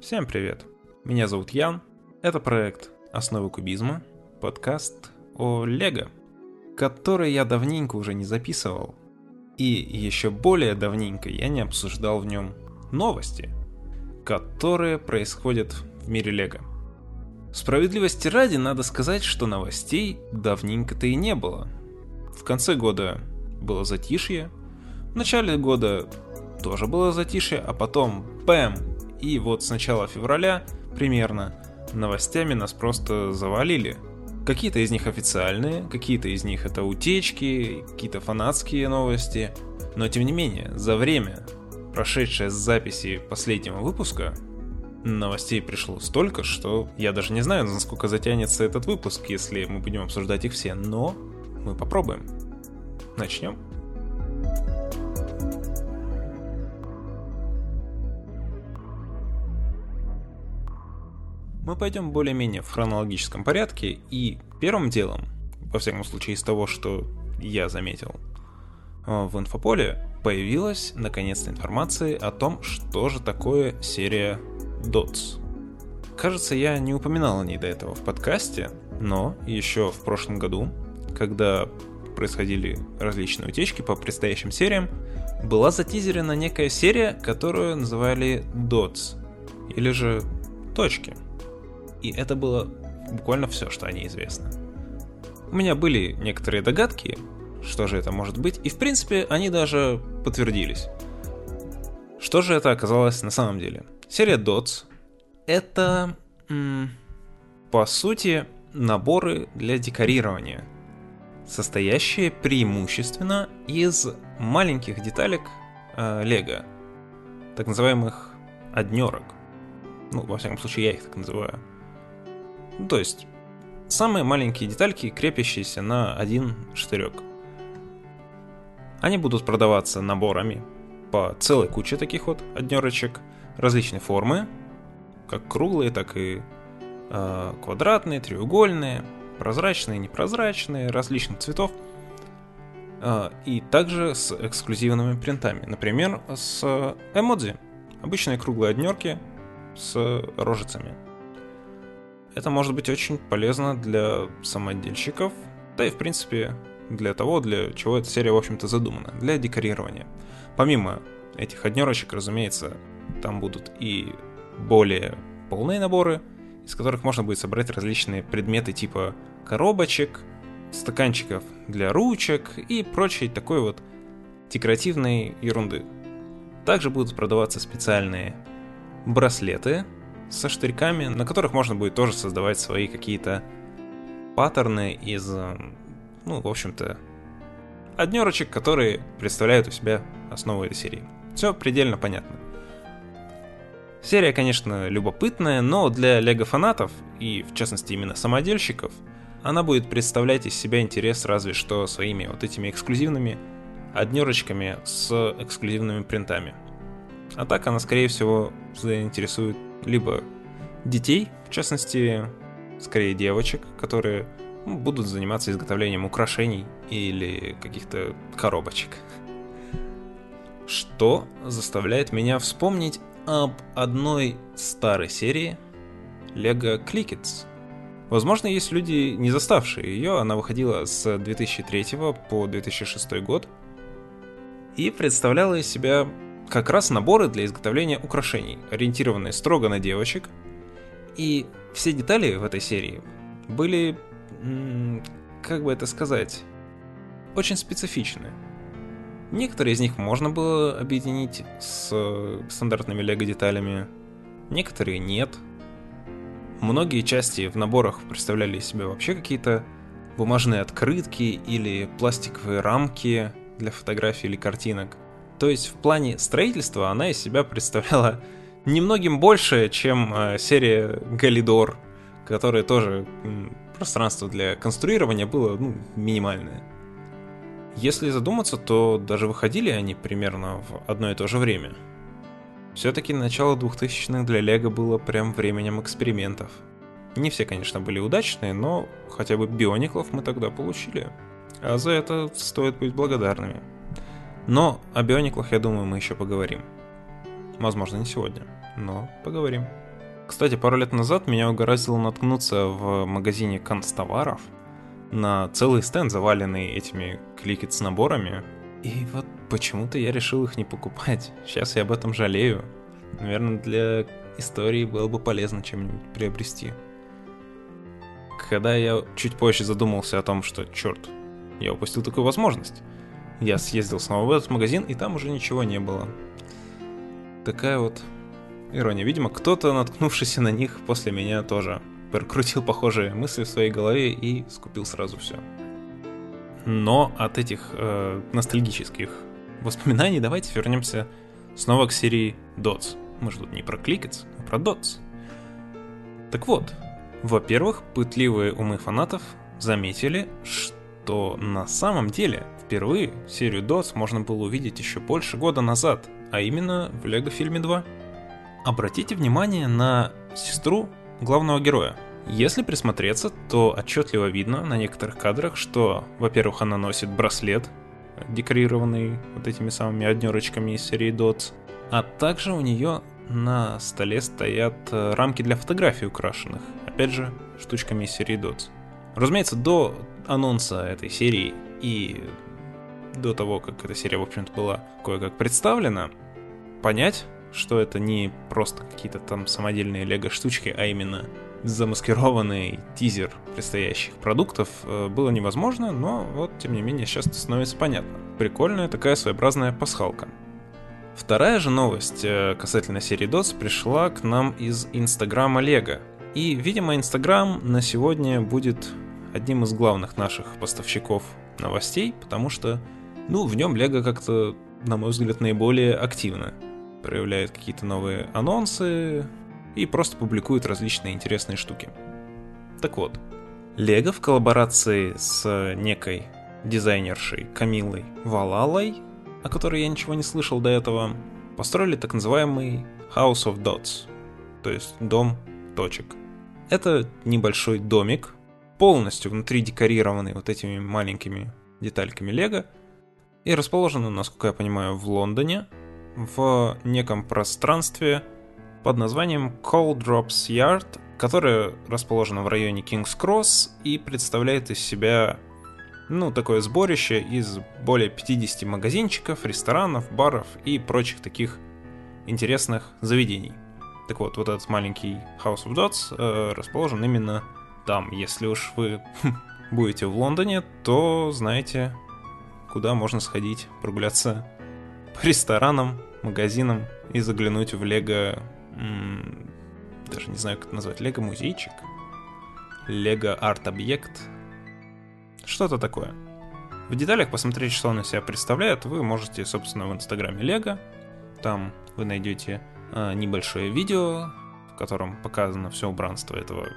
Всем привет! Меня зовут Ян. Это проект «Основы кубизма», подкаст о Лего, который я давненько уже не записывал. И еще более давненько я не обсуждал в нем новости, которые происходят в мире Лего. Справедливости ради надо сказать, что новостей давненько-то и не было. В конце года было затишье, в начале года тоже было затишье, а потом бэм! И вот с начала февраля примерно новостями нас просто завалили. Какие-то из них официальные, какие-то из них это утечки, какие-то фанатские новости. Но тем не менее, за время, прошедшее с записи последнего выпуска, новостей пришло столько, что я даже не знаю, насколько затянется этот выпуск, если мы будем обсуждать их все, но мы попробуем. Начнем. Мы пойдем более-менее в хронологическом порядке, и первым делом, во всяком случае из того, что я заметил, э, в инфополе появилась наконец-то информация о том, что же такое серия DOTS. Кажется, я не упоминал о ней до этого в подкасте, но еще в прошлом году, когда происходили различные утечки по предстоящим сериям, была затизерена некая серия, которую называли DOTS, или же точки. И это было буквально все, что о ней известно. У меня были некоторые догадки, что же это может быть, и в принципе они даже подтвердились. Что же это оказалось на самом деле? Серия DOTS — это, по сути, наборы для декорирования — состоящие преимущественно из маленьких деталек э, Лего, так называемых однерок. Ну, во всяком случае, я их так называю. Ну, то есть, самые маленькие детальки, крепящиеся на один штырек. Они будут продаваться наборами по целой куче таких вот однерочек различной формы, как круглые, так и э, квадратные, треугольные, прозрачные, непрозрачные, различных цветов. А, и также с эксклюзивными принтами. Например, с эмодзи. Обычные круглые однерки с рожицами. Это может быть очень полезно для самодельщиков, да и в принципе для того, для чего эта серия, в общем-то, задумана, для декорирования. Помимо этих однерочек, разумеется, там будут и более полные наборы, из которых можно будет собрать различные предметы типа коробочек, стаканчиков для ручек и прочей такой вот декоративной ерунды. Также будут продаваться специальные браслеты со штырьками, на которых можно будет тоже создавать свои какие-то паттерны из, ну, в общем-то, однерочек, которые представляют у себя основу этой серии. Все предельно понятно. Серия, конечно, любопытная, но для лего-фанатов, и в частности именно самодельщиков, она будет представлять из себя интерес разве что своими вот этими эксклюзивными однерочками с эксклюзивными принтами. А так она, скорее всего, заинтересует либо детей, в частности, скорее девочек, которые будут заниматься изготовлением украшений или каких-то коробочек. Что заставляет меня вспомнить об одной старой серии Lego Clickets. Возможно, есть люди, не заставшие ее, она выходила с 2003 по 2006 год и представляла из себя как раз наборы для изготовления украшений, ориентированные строго на девочек. И все детали в этой серии были, как бы это сказать, очень специфичны. Некоторые из них можно было объединить с стандартными лего деталями, некоторые нет. Многие части в наборах представляли из себя вообще какие-то бумажные открытки или пластиковые рамки для фотографий или картинок. То есть в плане строительства она из себя представляла немногим больше, чем э, серия Галидор, которая тоже пространство для конструирования было ну, минимальное. Если задуматься, то даже выходили они примерно в одно и то же время. Все-таки начало 2000-х для Лего было прям временем экспериментов. Не все, конечно, были удачные, но хотя бы биониклов мы тогда получили. А за это стоит быть благодарными. Но о биониклах, я думаю, мы еще поговорим. Возможно, не сегодня, но поговорим. Кстати, пару лет назад меня угораздило наткнуться в магазине констоваров на целый стенд, заваленный этими кликет наборами. И вот почему-то я решил их не покупать. Сейчас я об этом жалею. Наверное, для истории было бы полезно чем-нибудь приобрести. Когда я чуть позже задумался о том, что, черт, я упустил такую возможность. Я съездил снова в этот магазин, и там уже ничего не было. Такая вот ирония. Видимо, кто-то, наткнувшийся на них после меня, тоже прокрутил похожие мысли в своей голове и скупил сразу все. Но от этих э, ностальгических воспоминаний давайте вернемся снова к серии Dots. Мы же тут не про кликец, а про Dots. Так вот, во-первых, пытливые умы фанатов заметили, что на самом деле впервые серию Dots можно было увидеть еще больше года назад, а именно в Лего фильме 2. Обратите внимание на сестру главного героя. Если присмотреться, то отчетливо видно на некоторых кадрах, что, во-первых, она носит браслет, декорированный вот этими самыми однерочками из серии Dots, а также у нее на столе стоят э, рамки для фотографий украшенных, опять же, штучками из серии Dots. Разумеется, до анонса этой серии и до того, как эта серия, в общем-то, была кое-как представлена, понять, что это не просто какие-то там самодельные лего-штучки, а именно замаскированный тизер предстоящих продуктов э, было невозможно, но вот, тем не менее, сейчас становится понятно. Прикольная такая своеобразная пасхалка. Вторая же новость э, касательно серии DOS пришла к нам из Инстаграма Лего. И, видимо, Инстаграм на сегодня будет одним из главных наших поставщиков новостей, потому что, ну, в нем Лего как-то, на мой взгляд, наиболее активно проявляет какие-то новые анонсы и просто публикует различные интересные штуки. Так вот, Лего в коллаборации с некой дизайнершей Камилой Валалой, о которой я ничего не слышал до этого, построили так называемый House of Dots, то есть дом точек. Это небольшой домик, полностью внутри декорированный вот этими маленькими детальками Лего, и расположен, насколько я понимаю, в Лондоне, в неком пространстве под названием Cold Drops Yard, которое расположено в районе King's Cross и представляет из себя ну, такое сборище из более 50 магазинчиков, ресторанов, баров и прочих таких интересных заведений. Так вот, вот этот маленький House of Dots э, расположен именно там. Если уж вы будете в Лондоне, то знаете, куда можно сходить, прогуляться по ресторанам, магазинам и заглянуть в Лего... Даже не знаю, как это назвать. Лего-музейчик? Лего-арт-объект? Что-то такое. В деталях посмотреть, что он из себя представляет, вы можете, собственно, в инстаграме Лего. Там вы найдете э, небольшое видео, в котором показано все убранство этого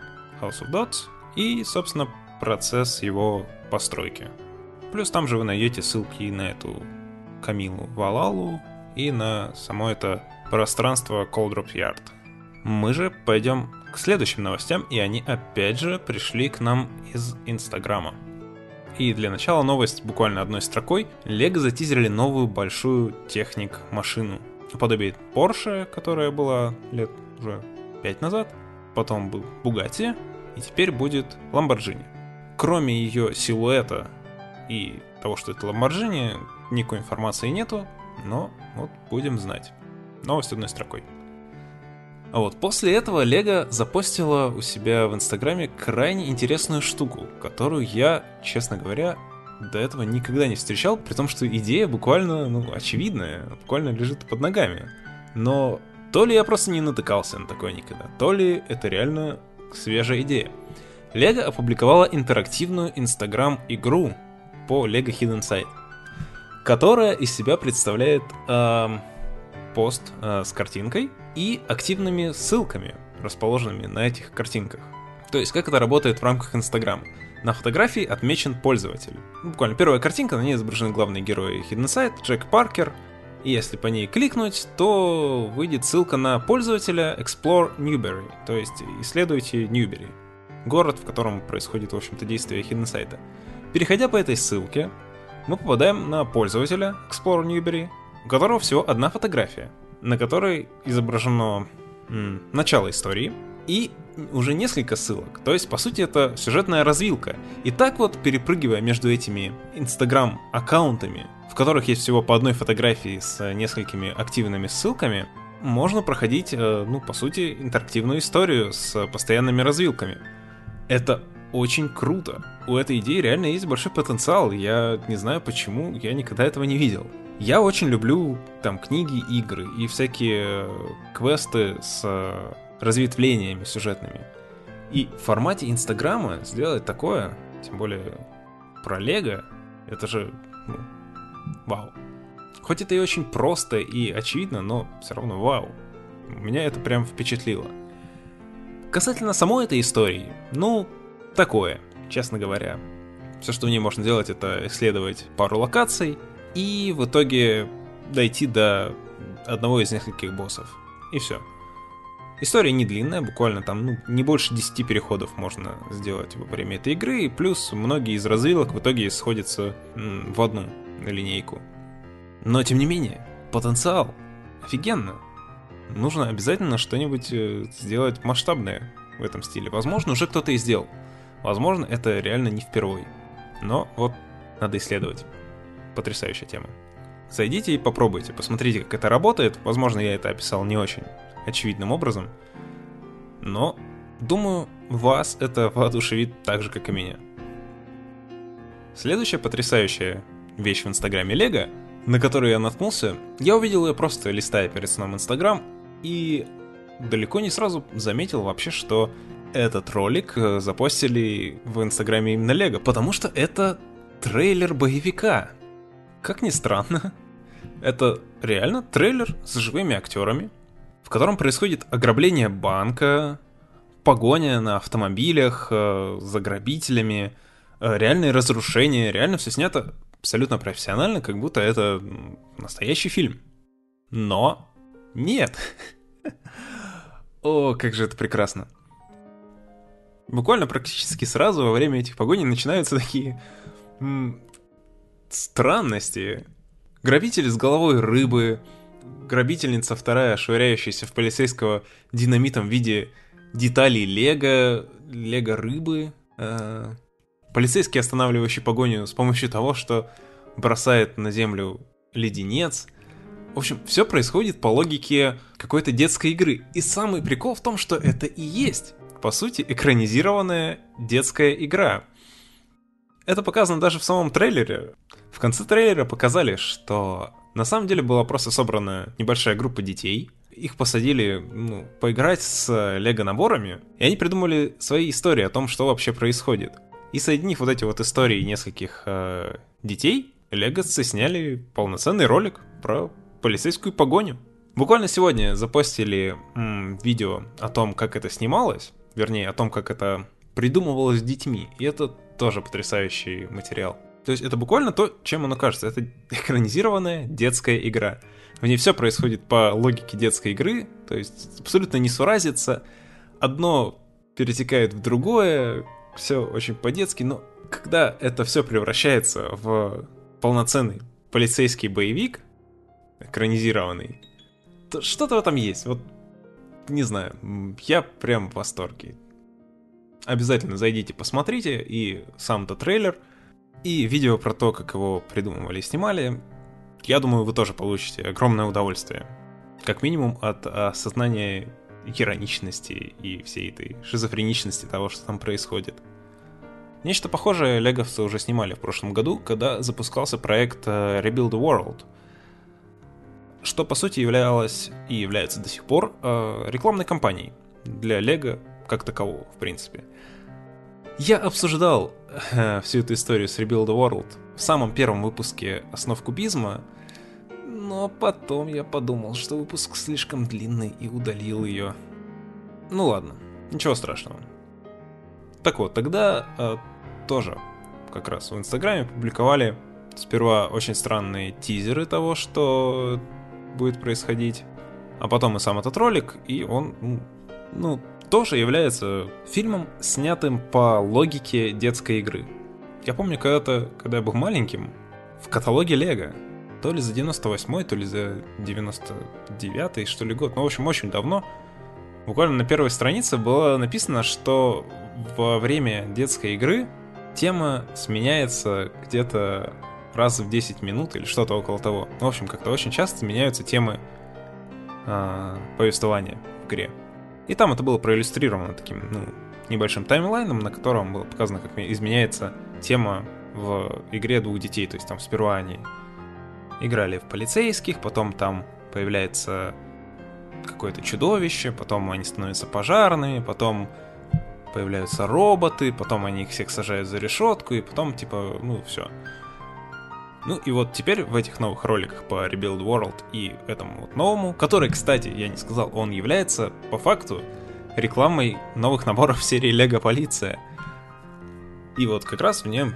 House of Dots и, собственно, процесс его постройки. Плюс там же вы найдете ссылки на эту Камилу Валалу и на само это пространство Coldrop Yard. Мы же пойдем к следующим новостям, и они опять же пришли к нам из Инстаграма. И для начала новость буквально одной строкой. Лего затизерили новую большую техник-машину. Подобие Porsche, которая была лет уже 5 назад. Потом был Bugatti, и теперь будет Lamborghini. Кроме ее силуэта и того, что это Lamborghini, никакой информации нету, но вот будем знать. Новость одной строкой. А вот после этого Лего запостила у себя в Инстаграме крайне интересную штуку, которую я, честно говоря, до этого никогда не встречал, при том, что идея буквально, ну, очевидная, буквально лежит под ногами. Но то ли я просто не натыкался на такое никогда, то ли это реально свежая идея. Лего опубликовала интерактивную инстаграм-игру по Lego Hidden Side, которая из себя представляет э, пост э, с картинкой и активными ссылками, расположенными на этих картинках. То есть, как это работает в рамках Инстаграма. На фотографии отмечен пользователь. Буквально первая картинка, на ней изображены главные герои Hidden Side, Джек Паркер, и если по ней кликнуть, то выйдет ссылка на пользователя Explore Newberry, то есть исследуйте Ньюбери, город, в котором происходит, в общем-то, действие Hidden Site. Переходя по этой ссылке, мы попадаем на пользователя Explore Newberry, у которого всего одна фотография, на которой изображено м, начало истории и уже несколько ссылок. То есть, по сути, это сюжетная развилка. И так вот, перепрыгивая между этими инстаграм-аккаунтами, в которых есть всего по одной фотографии с несколькими активными ссылками, можно проходить, э, ну, по сути, интерактивную историю с постоянными развилками. Это очень круто. У этой идеи реально есть большой потенциал. Я не знаю почему, я никогда этого не видел. Я очень люблю там книги, игры и всякие квесты с э, разветвлениями сюжетными. И в формате Инстаграма сделать такое, тем более про Лего, это же ну, вау. Хоть это и очень просто и очевидно, но все равно вау. Меня это прям впечатлило. Касательно самой этой истории, ну, такое, честно говоря. Все, что в ней можно делать, это исследовать пару локаций и в итоге дойти до одного из нескольких боссов. И все. История не длинная, буквально там ну, не больше 10 переходов можно сделать во время этой игры, и плюс многие из развилок в итоге сходятся в одну линейку. Но тем не менее, потенциал офигенно. Нужно обязательно что-нибудь э, сделать масштабное в этом стиле. Возможно, уже кто-то и сделал. Возможно, это реально не впервой. Но вот надо исследовать. Потрясающая тема. Зайдите и попробуйте, посмотрите, как это работает. Возможно, я это описал не очень очевидным образом. Но, думаю, вас это воодушевит так же, как и меня. Следующая потрясающая вещь в инстаграме Лего, на которую я наткнулся, я увидел ее просто листая перед сном инстаграм, и далеко не сразу заметил вообще, что этот ролик э, запостили в инстаграме именно Лего, потому что это трейлер боевика. Как ни странно, это реально трейлер с живыми актерами, в котором происходит ограбление банка, погоня на автомобилях э, за грабителями, э, реальные разрушения, реально все снято абсолютно профессионально, как будто это настоящий фильм. Но нет. О, как же это прекрасно. Буквально практически сразу во время этих погоней начинаются такие странности. Грабитель с головой рыбы, грабительница вторая, швыряющаяся в полицейского динамитом в виде деталей лего, лего рыбы, э, полицейский, останавливающий погоню с помощью того, что бросает на землю леденец. В общем, все происходит по логике какой-то детской игры. И самый прикол в том, что это и есть, по сути, экранизированная детская игра. Это показано даже в самом трейлере. В конце трейлера показали, что на самом деле была просто собрана небольшая группа детей. Их посадили ну, поиграть с лего-наборами, и они придумали свои истории о том, что вообще происходит. И соединив вот эти вот истории нескольких э, детей, леговцы сняли полноценный ролик про полицейскую погоню. Буквально сегодня запостили м, видео о том, как это снималось, вернее, о том, как это придумывалось детьми, и это тоже потрясающий материал. То есть это буквально то, чем оно кажется. Это экранизированная детская игра. В ней все происходит по логике детской игры, то есть абсолютно не суразится. Одно перетекает в другое, все очень по-детски, но когда это все превращается в полноценный полицейский боевик, экранизированный, то что-то этом есть. Вот, не знаю, я прям в восторге. Обязательно зайдите, посмотрите, и сам-то трейлер — и видео про то, как его придумывали и снимали, я думаю, вы тоже получите огромное удовольствие. Как минимум от осознания ироничности и всей этой шизофреничности того, что там происходит. Нечто похожее леговцы уже снимали в прошлом году, когда запускался проект э, Rebuild the World, что по сути являлось и является до сих пор э, рекламной кампанией для Лего как такового, в принципе. Я обсуждал э, всю эту историю с Rebuild the World в самом первом выпуске «Основ кубизма», но потом я подумал, что выпуск слишком длинный и удалил ее. Ну ладно, ничего страшного. Так вот, тогда э, тоже как раз в Инстаграме публиковали сперва очень странные тизеры того, что будет происходить, а потом и сам этот ролик, и он, ну, тоже является фильмом, снятым по логике детской игры. Я помню когда-то, когда я был маленьким, в каталоге Лего, то ли за 98 то ли за 99 что ли год, ну, в общем, очень давно, Буквально на первой странице было написано, что во время детской игры тема сменяется где-то раз в 10 минут или что-то около того. В общем, как-то очень часто меняются темы э, повествования в игре. И там это было проиллюстрировано таким, ну, небольшим таймлайном, на котором было показано, как изменяется тема в игре двух детей. То есть там сперва они играли в полицейских, потом там появляется какое-то чудовище, потом они становятся пожарными, потом появляются роботы, потом они их всех сажают за решетку, и потом, типа, ну, все. Ну и вот теперь в этих новых роликах по Rebuild World и этому вот новому, который, кстати, я не сказал, он является по факту рекламой новых наборов серии Лего Полиция. И вот как раз в нем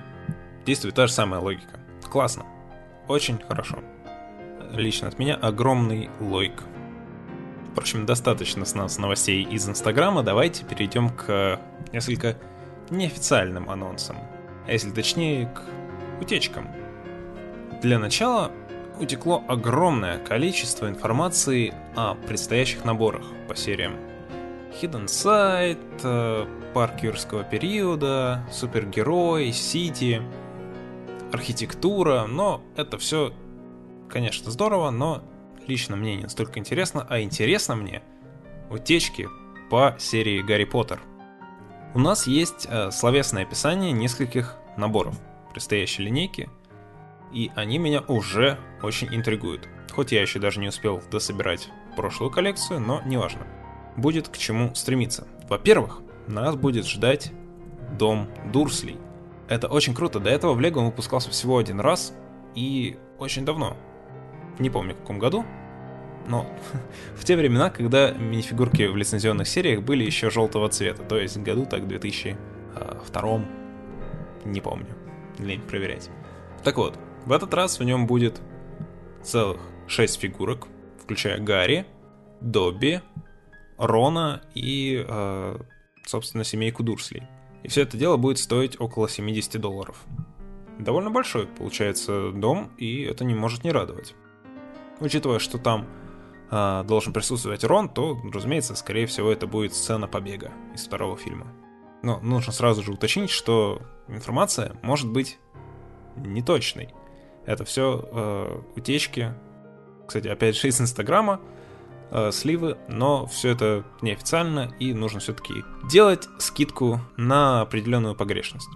действует та же самая логика. Классно. Очень хорошо. Лично от меня огромный лойк. Впрочем, достаточно с нас новостей из Инстаграма, давайте перейдем к несколько неофициальным анонсам. А если точнее, к утечкам. Для начала утекло огромное количество информации о предстоящих наборах по сериям. Hidden Side, э, Парк юрского периода, Супергерой, Сити, архитектура, но это все, конечно, здорово, но лично мне не настолько интересно, а интересно мне утечки по серии Гарри Поттер. У нас есть э, словесное описание нескольких наборов предстоящей линейки, и они меня уже очень интригуют. Хоть я еще даже не успел дособирать прошлую коллекцию, но неважно. Будет к чему стремиться. Во-первых, нас будет ждать дом Дурслей. Это очень круто. До этого в Лего он выпускался всего один раз и очень давно. Не помню в каком году, но в те времена, когда минифигурки в лицензионных сериях были еще желтого цвета, то есть году так 2002, а, не помню, лень проверять. Так вот, в этот раз в нем будет целых 6 фигурок, включая Гарри, Добби, Рона и, э, собственно, семейку Дурслей. И все это дело будет стоить около 70 долларов. Довольно большой получается дом, и это не может не радовать. Учитывая, что там э, должен присутствовать Рон, то, разумеется, скорее всего, это будет сцена побега из второго фильма. Но нужно сразу же уточнить, что информация может быть неточной. Это все э, утечки, кстати, опять же из Инстаграма, э, сливы, но все это неофициально и нужно все-таки делать скидку на определенную погрешность.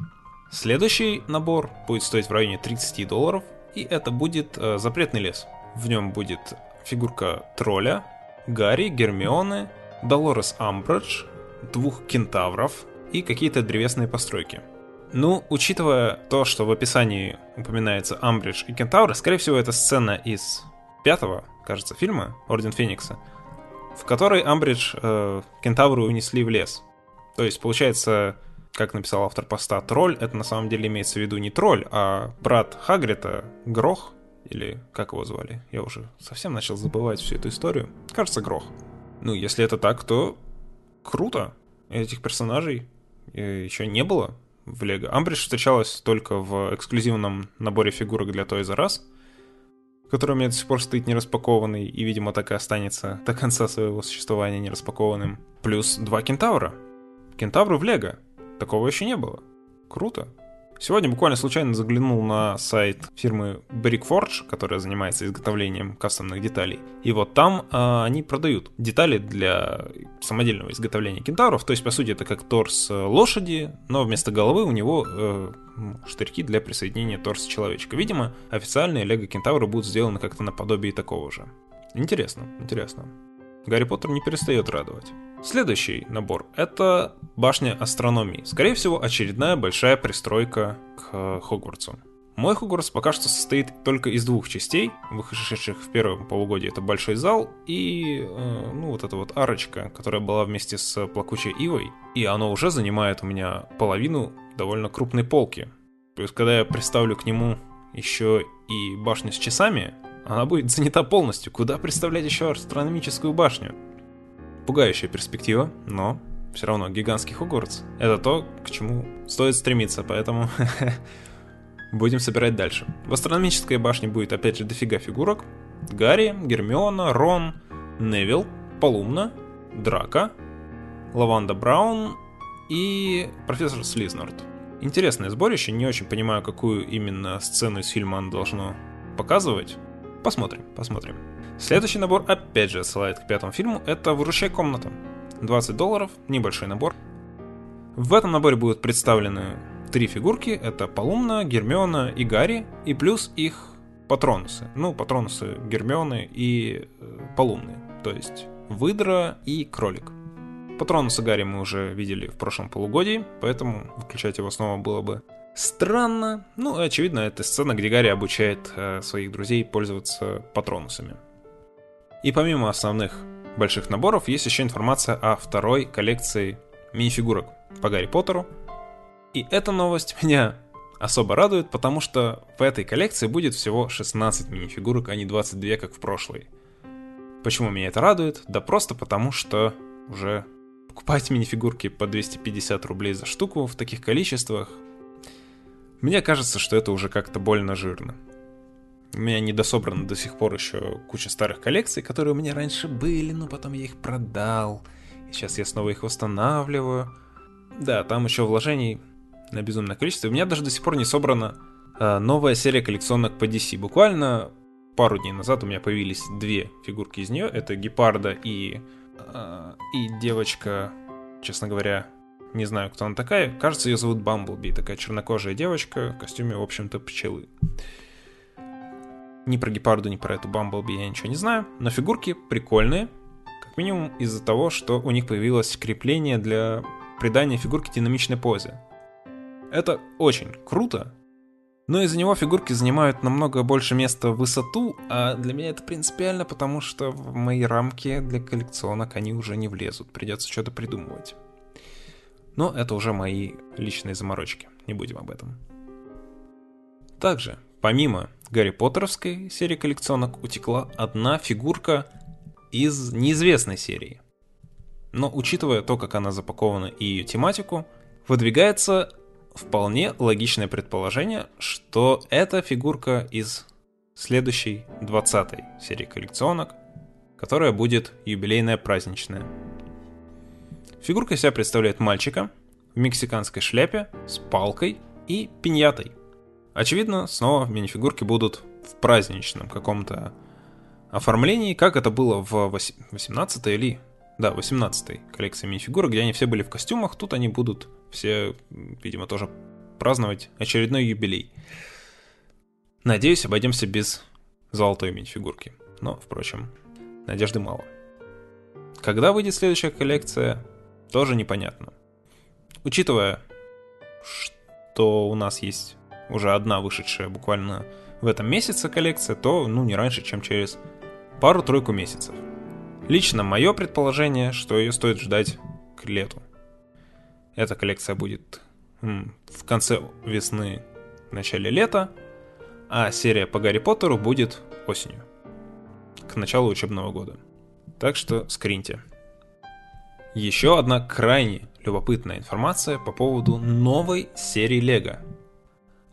Следующий набор будет стоить в районе 30 долларов, и это будет э, запретный лес. В нем будет фигурка тролля, Гарри, Гермионы, Долорес Амбридж, двух кентавров и какие-то древесные постройки. Ну, учитывая то, что в описании упоминается Амбридж и Кентавры, скорее всего, это сцена из пятого, кажется, фильма «Орден Феникса», в которой Амбридж э, Кентавру унесли в лес. То есть, получается, как написал автор поста, тролль — это на самом деле имеется в виду не тролль, а брат Хагрита, Грох, или как его звали? Я уже совсем начал забывать всю эту историю. Кажется, Грох. Ну, если это так, то круто. Этих персонажей э, еще не было в Лего. Амбридж встречалась только в эксклюзивном наборе фигурок для Toys R Us, который у меня до сих пор стоит нераспакованный и, видимо, так и останется до конца своего существования нераспакованным. Плюс два кентавра. Кентавры в Лего. Такого еще не было. Круто. Сегодня буквально случайно заглянул на сайт фирмы Brickforge, которая занимается изготовлением кастомных деталей. И вот там э, они продают детали для самодельного изготовления кентавров. То есть, по сути, это как торс э, лошади, но вместо головы у него э, штырьки для присоединения торса человечка. Видимо, официальные лего кентавры будут сделаны как-то наподобие такого же. Интересно, интересно. Гарри Поттер не перестает радовать. Следующий набор — это башня астрономии. Скорее всего, очередная большая пристройка к Хогвартсу. Мой Хогвартс пока что состоит только из двух частей, вышедших в первом полугодии. Это большой зал и, э, ну, вот эта вот арочка, которая была вместе с плакучей ивой. И оно уже занимает у меня половину довольно крупной полки. Есть, когда я представлю к нему еще и башню с часами, она будет занята полностью. Куда представлять еще астрономическую башню? Пугающая перспектива, но все равно гигантский Хогвартс. Это то, к чему стоит стремиться, поэтому будем собирать дальше. В астрономической башне будет опять же дофига фигурок. Гарри, Гермиона, Рон, Невил, Полумна, Драка, Лаванда Браун и профессор Слизнорд. Интересное сборище, не очень понимаю, какую именно сцену из фильма оно должно показывать. Посмотрим, посмотрим. Следующий набор опять же отсылает к пятому фильму, это «Выручай комната». 20 долларов, небольшой набор. В этом наборе будут представлены три фигурки, это Полумна, Гермиона и Гарри, и плюс их патронусы. Ну, патронусы Гермионы и э, Полумны, то есть выдра и кролик. Патронуса Гарри мы уже видели в прошлом полугодии, поэтому выключать его снова было бы странно. Ну, очевидно, это сцена, где Гарри обучает э, своих друзей пользоваться патронусами. И помимо основных больших наборов, есть еще информация о второй коллекции мини-фигурок по Гарри Поттеру. И эта новость меня особо радует, потому что в этой коллекции будет всего 16 мини-фигурок, а не 22, как в прошлой. Почему меня это радует? Да просто потому, что уже покупать мини-фигурки по 250 рублей за штуку в таких количествах, мне кажется, что это уже как-то больно жирно. У меня не дособрано до сих пор еще куча старых коллекций, которые у меня раньше были, но потом я их продал. И сейчас я снова их восстанавливаю. Да, там еще вложений на безумное количество. У меня даже до сих пор не собрана э, новая серия коллекционок по DC. Буквально пару дней назад у меня появились две фигурки из нее. Это Гепарда и, э, и девочка, честно говоря, не знаю, кто она такая. Кажется, ее зовут Бамблби. Такая чернокожая девочка в костюме, в общем-то, пчелы. Ни про Гепарду, ни про эту Бамблби я ничего не знаю. Но фигурки прикольные. Как минимум из-за того, что у них появилось крепление для придания фигурке динамичной позе. Это очень круто, но из-за него фигурки занимают намного больше места в высоту, а для меня это принципиально, потому что в мои рамки для коллекционок они уже не влезут, придется что-то придумывать. Но это уже мои личные заморочки, не будем об этом. Также, помимо Гарри Поттеровской серии коллекционок, утекла одна фигурка из неизвестной серии. Но учитывая то, как она запакована и ее тематику, выдвигается вполне логичное предположение, что это фигурка из следующей 20 серии коллекционок, которая будет юбилейная праздничная. Фигурка себя представляет мальчика в мексиканской шляпе с палкой и пиньятой. Очевидно, снова мини-фигурки будут в праздничном каком-то оформлении, как это было в 18 или... Да, 18 коллекции мини-фигурок, где они все были в костюмах, тут они будут все, видимо, тоже праздновать очередной юбилей. Надеюсь, обойдемся без золотой мини-фигурки. Но, впрочем, надежды мало. Когда выйдет следующая коллекция, тоже непонятно. Учитывая, что у нас есть уже одна вышедшая буквально в этом месяце коллекция, то ну не раньше, чем через пару-тройку месяцев. Лично мое предположение, что ее стоит ждать к лету. Эта коллекция будет в конце весны, начале лета, а серия по Гарри Поттеру будет осенью, к началу учебного года. Так что скриньте. Еще одна крайне любопытная информация по поводу новой серии Лего.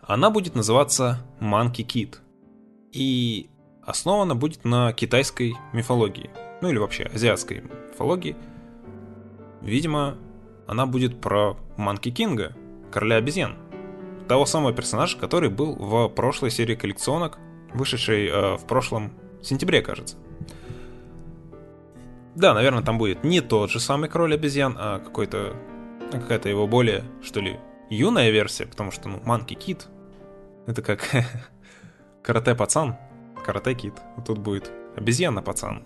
Она будет называться Monkey Kid. И основана будет на китайской мифологии. Ну или вообще азиатской мифологии. Видимо, она будет про Манки Кинга, короля обезьян. Того самого персонажа, который был в прошлой серии коллекционок, вышедшей э, в прошлом сентябре, кажется. Да, наверное, там будет не тот же самый король обезьян, а какой-то какая-то его более, что ли, юная версия, потому что, ну, Манки Кит это как карате пацан, карате кит. тут будет обезьяна пацан.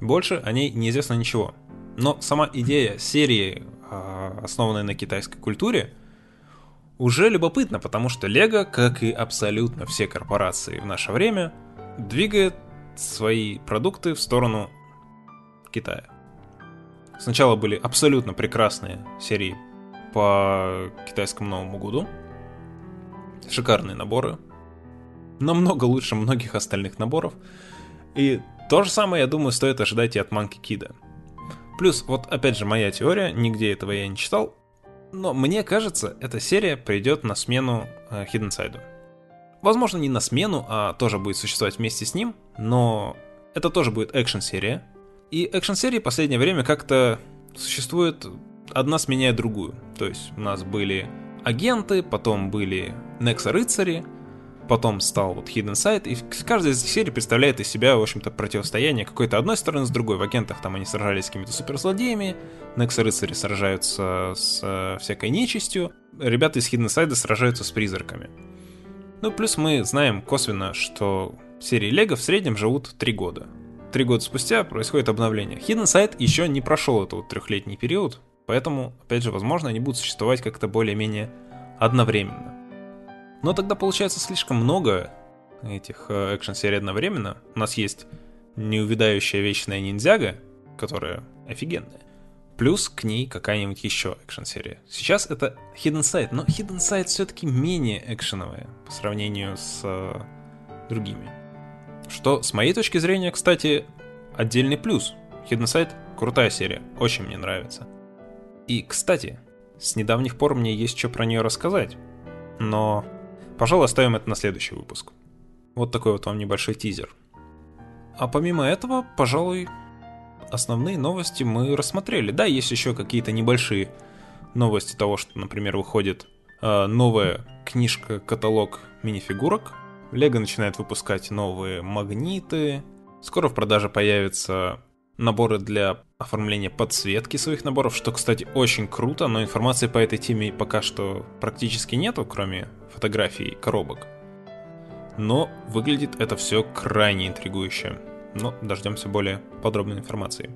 Больше о ней неизвестно ничего. Но сама идея серии а, основанной на китайской культуре, уже любопытно, потому что Лего, как и абсолютно все корпорации в наше время, двигает свои продукты в сторону Китая. Сначала были абсолютно прекрасные серии по китайскому Новому году. Шикарные наборы. Намного лучше многих остальных наборов. И то же самое, я думаю, стоит ожидать и от Monkey Kid. Плюс, вот опять же, моя теория, нигде этого я не читал, но мне кажется, эта серия придет на смену э, Hidden Side. Возможно, не на смену, а тоже будет существовать вместе с ним, но это тоже будет экшен-серия. И экшн-серии в последнее время как-то существует одна сменяет другую. То есть у нас были агенты, потом были Некса-рыцари, потом стал вот Hidden Side, и каждая из этих серий представляет из себя, в общем-то, противостояние какой-то одной стороны с другой. В агентах там они сражались с какими-то суперзлодеями, Некса-рыцари сражаются с э, всякой нечистью, ребята из Hidden Side сражаются с призраками. Ну, плюс мы знаем косвенно, что серии Лего в среднем живут 3 года. Три года спустя происходит обновление. Hidden Side еще не прошел этот вот трехлетний период, поэтому, опять же, возможно, они будут существовать как-то более-менее одновременно. Но тогда получается слишком много этих э, экшн-серий одновременно. У нас есть неувидающая вечная ниндзяга, которая офигенная. Плюс к ней какая-нибудь еще экшн-серия. Сейчас это Hidden Side, но Hidden Side все-таки менее экшеновая по сравнению с э, другими. Что, с моей точки зрения, кстати, отдельный плюс. Hidden Side — крутая серия, очень мне нравится. И, кстати, с недавних пор мне есть что про нее рассказать. Но Пожалуй, оставим это на следующий выпуск. Вот такой вот вам небольшой тизер. А помимо этого, пожалуй, основные новости мы рассмотрели. Да, есть еще какие-то небольшие новости того, что, например, выходит э, новая книжка-каталог минифигурок. Лего начинает выпускать новые магниты. Скоро в продаже появятся наборы для оформления подсветки своих наборов, что, кстати, очень круто, но информации по этой теме пока что практически нету, кроме фотографий коробок. Но выглядит это все крайне интригующе. Но дождемся более подробной информации.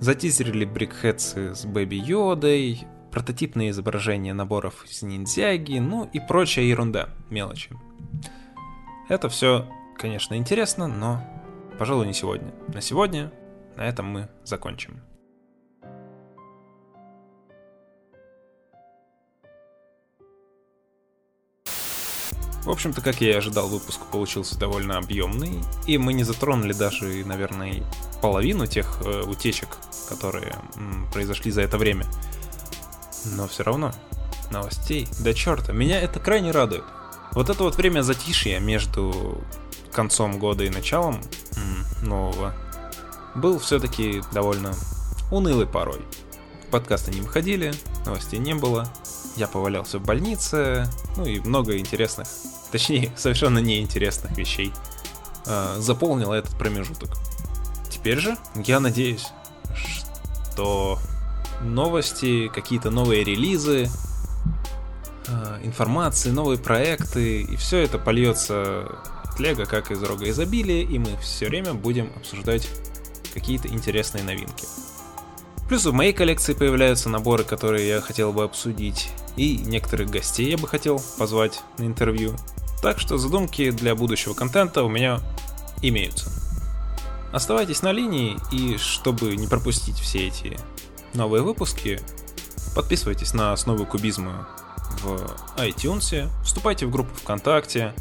Затизерили брикхедсы с Бэби Йодой, прототипные изображения наборов из ниндзяги, ну и прочая ерунда, мелочи. Это все, конечно, интересно, но, пожалуй, не сегодня. На сегодня на этом мы закончим. В общем-то, как я и ожидал, выпуск получился довольно объемный, и мы не затронули даже, наверное, половину тех э, утечек, которые м, произошли за это время. Но все равно, новостей, да черта, меня это крайне радует. Вот это вот время затишья между концом года и началом нового был все-таки довольно унылый порой. Подкасты не выходили, новостей не было, я повалялся в больнице, ну и много интересных, точнее, совершенно неинтересных вещей э, заполнило этот промежуток. Теперь же я надеюсь, что новости, какие-то новые релизы, информации, новые проекты, и все это польется Лего как из рога изобилия, и мы все время будем обсуждать какие-то интересные новинки. Плюс в моей коллекции появляются наборы, которые я хотел бы обсудить, и некоторых гостей я бы хотел позвать на интервью. Так что задумки для будущего контента у меня имеются. Оставайтесь на линии, и чтобы не пропустить все эти новые выпуски, подписывайтесь на основы кубизма в iTunes, вступайте в группу ВКонтакте,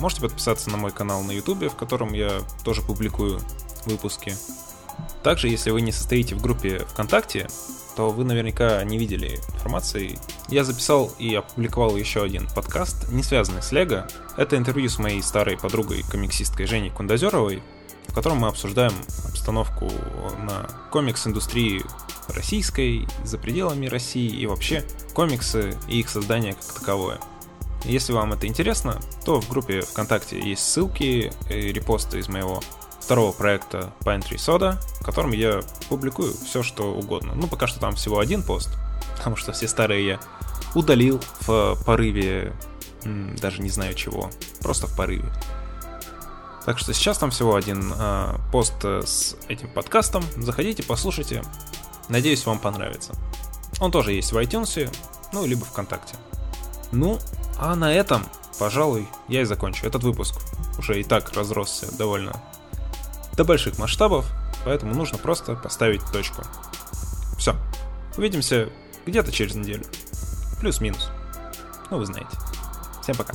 можете подписаться на мой канал на YouTube, в котором я тоже публикую выпуске. Также, если вы не состоите в группе ВКонтакте, то вы наверняка не видели информации. Я записал и опубликовал еще один подкаст, не связанный с Лего. Это интервью с моей старой подругой, комиксисткой Женей Кундазеровой, в котором мы обсуждаем обстановку на комикс-индустрии российской, за пределами России и вообще комиксы и их создание как таковое. Если вам это интересно, то в группе ВКонтакте есть ссылки и репосты из моего второго проекта Pine Tree Soda, в котором я публикую все, что угодно. Ну, пока что там всего один пост, потому что все старые я удалил в порыве, даже не знаю чего, просто в порыве. Так что сейчас там всего один э, пост с этим подкастом. Заходите, послушайте. Надеюсь, вам понравится. Он тоже есть в iTunes, ну, либо ВКонтакте. Ну, а на этом, пожалуй, я и закончу этот выпуск. Уже и так разросся довольно до больших масштабов, поэтому нужно просто поставить точку. Все. Увидимся где-то через неделю. Плюс-минус. Ну, вы знаете. Всем пока.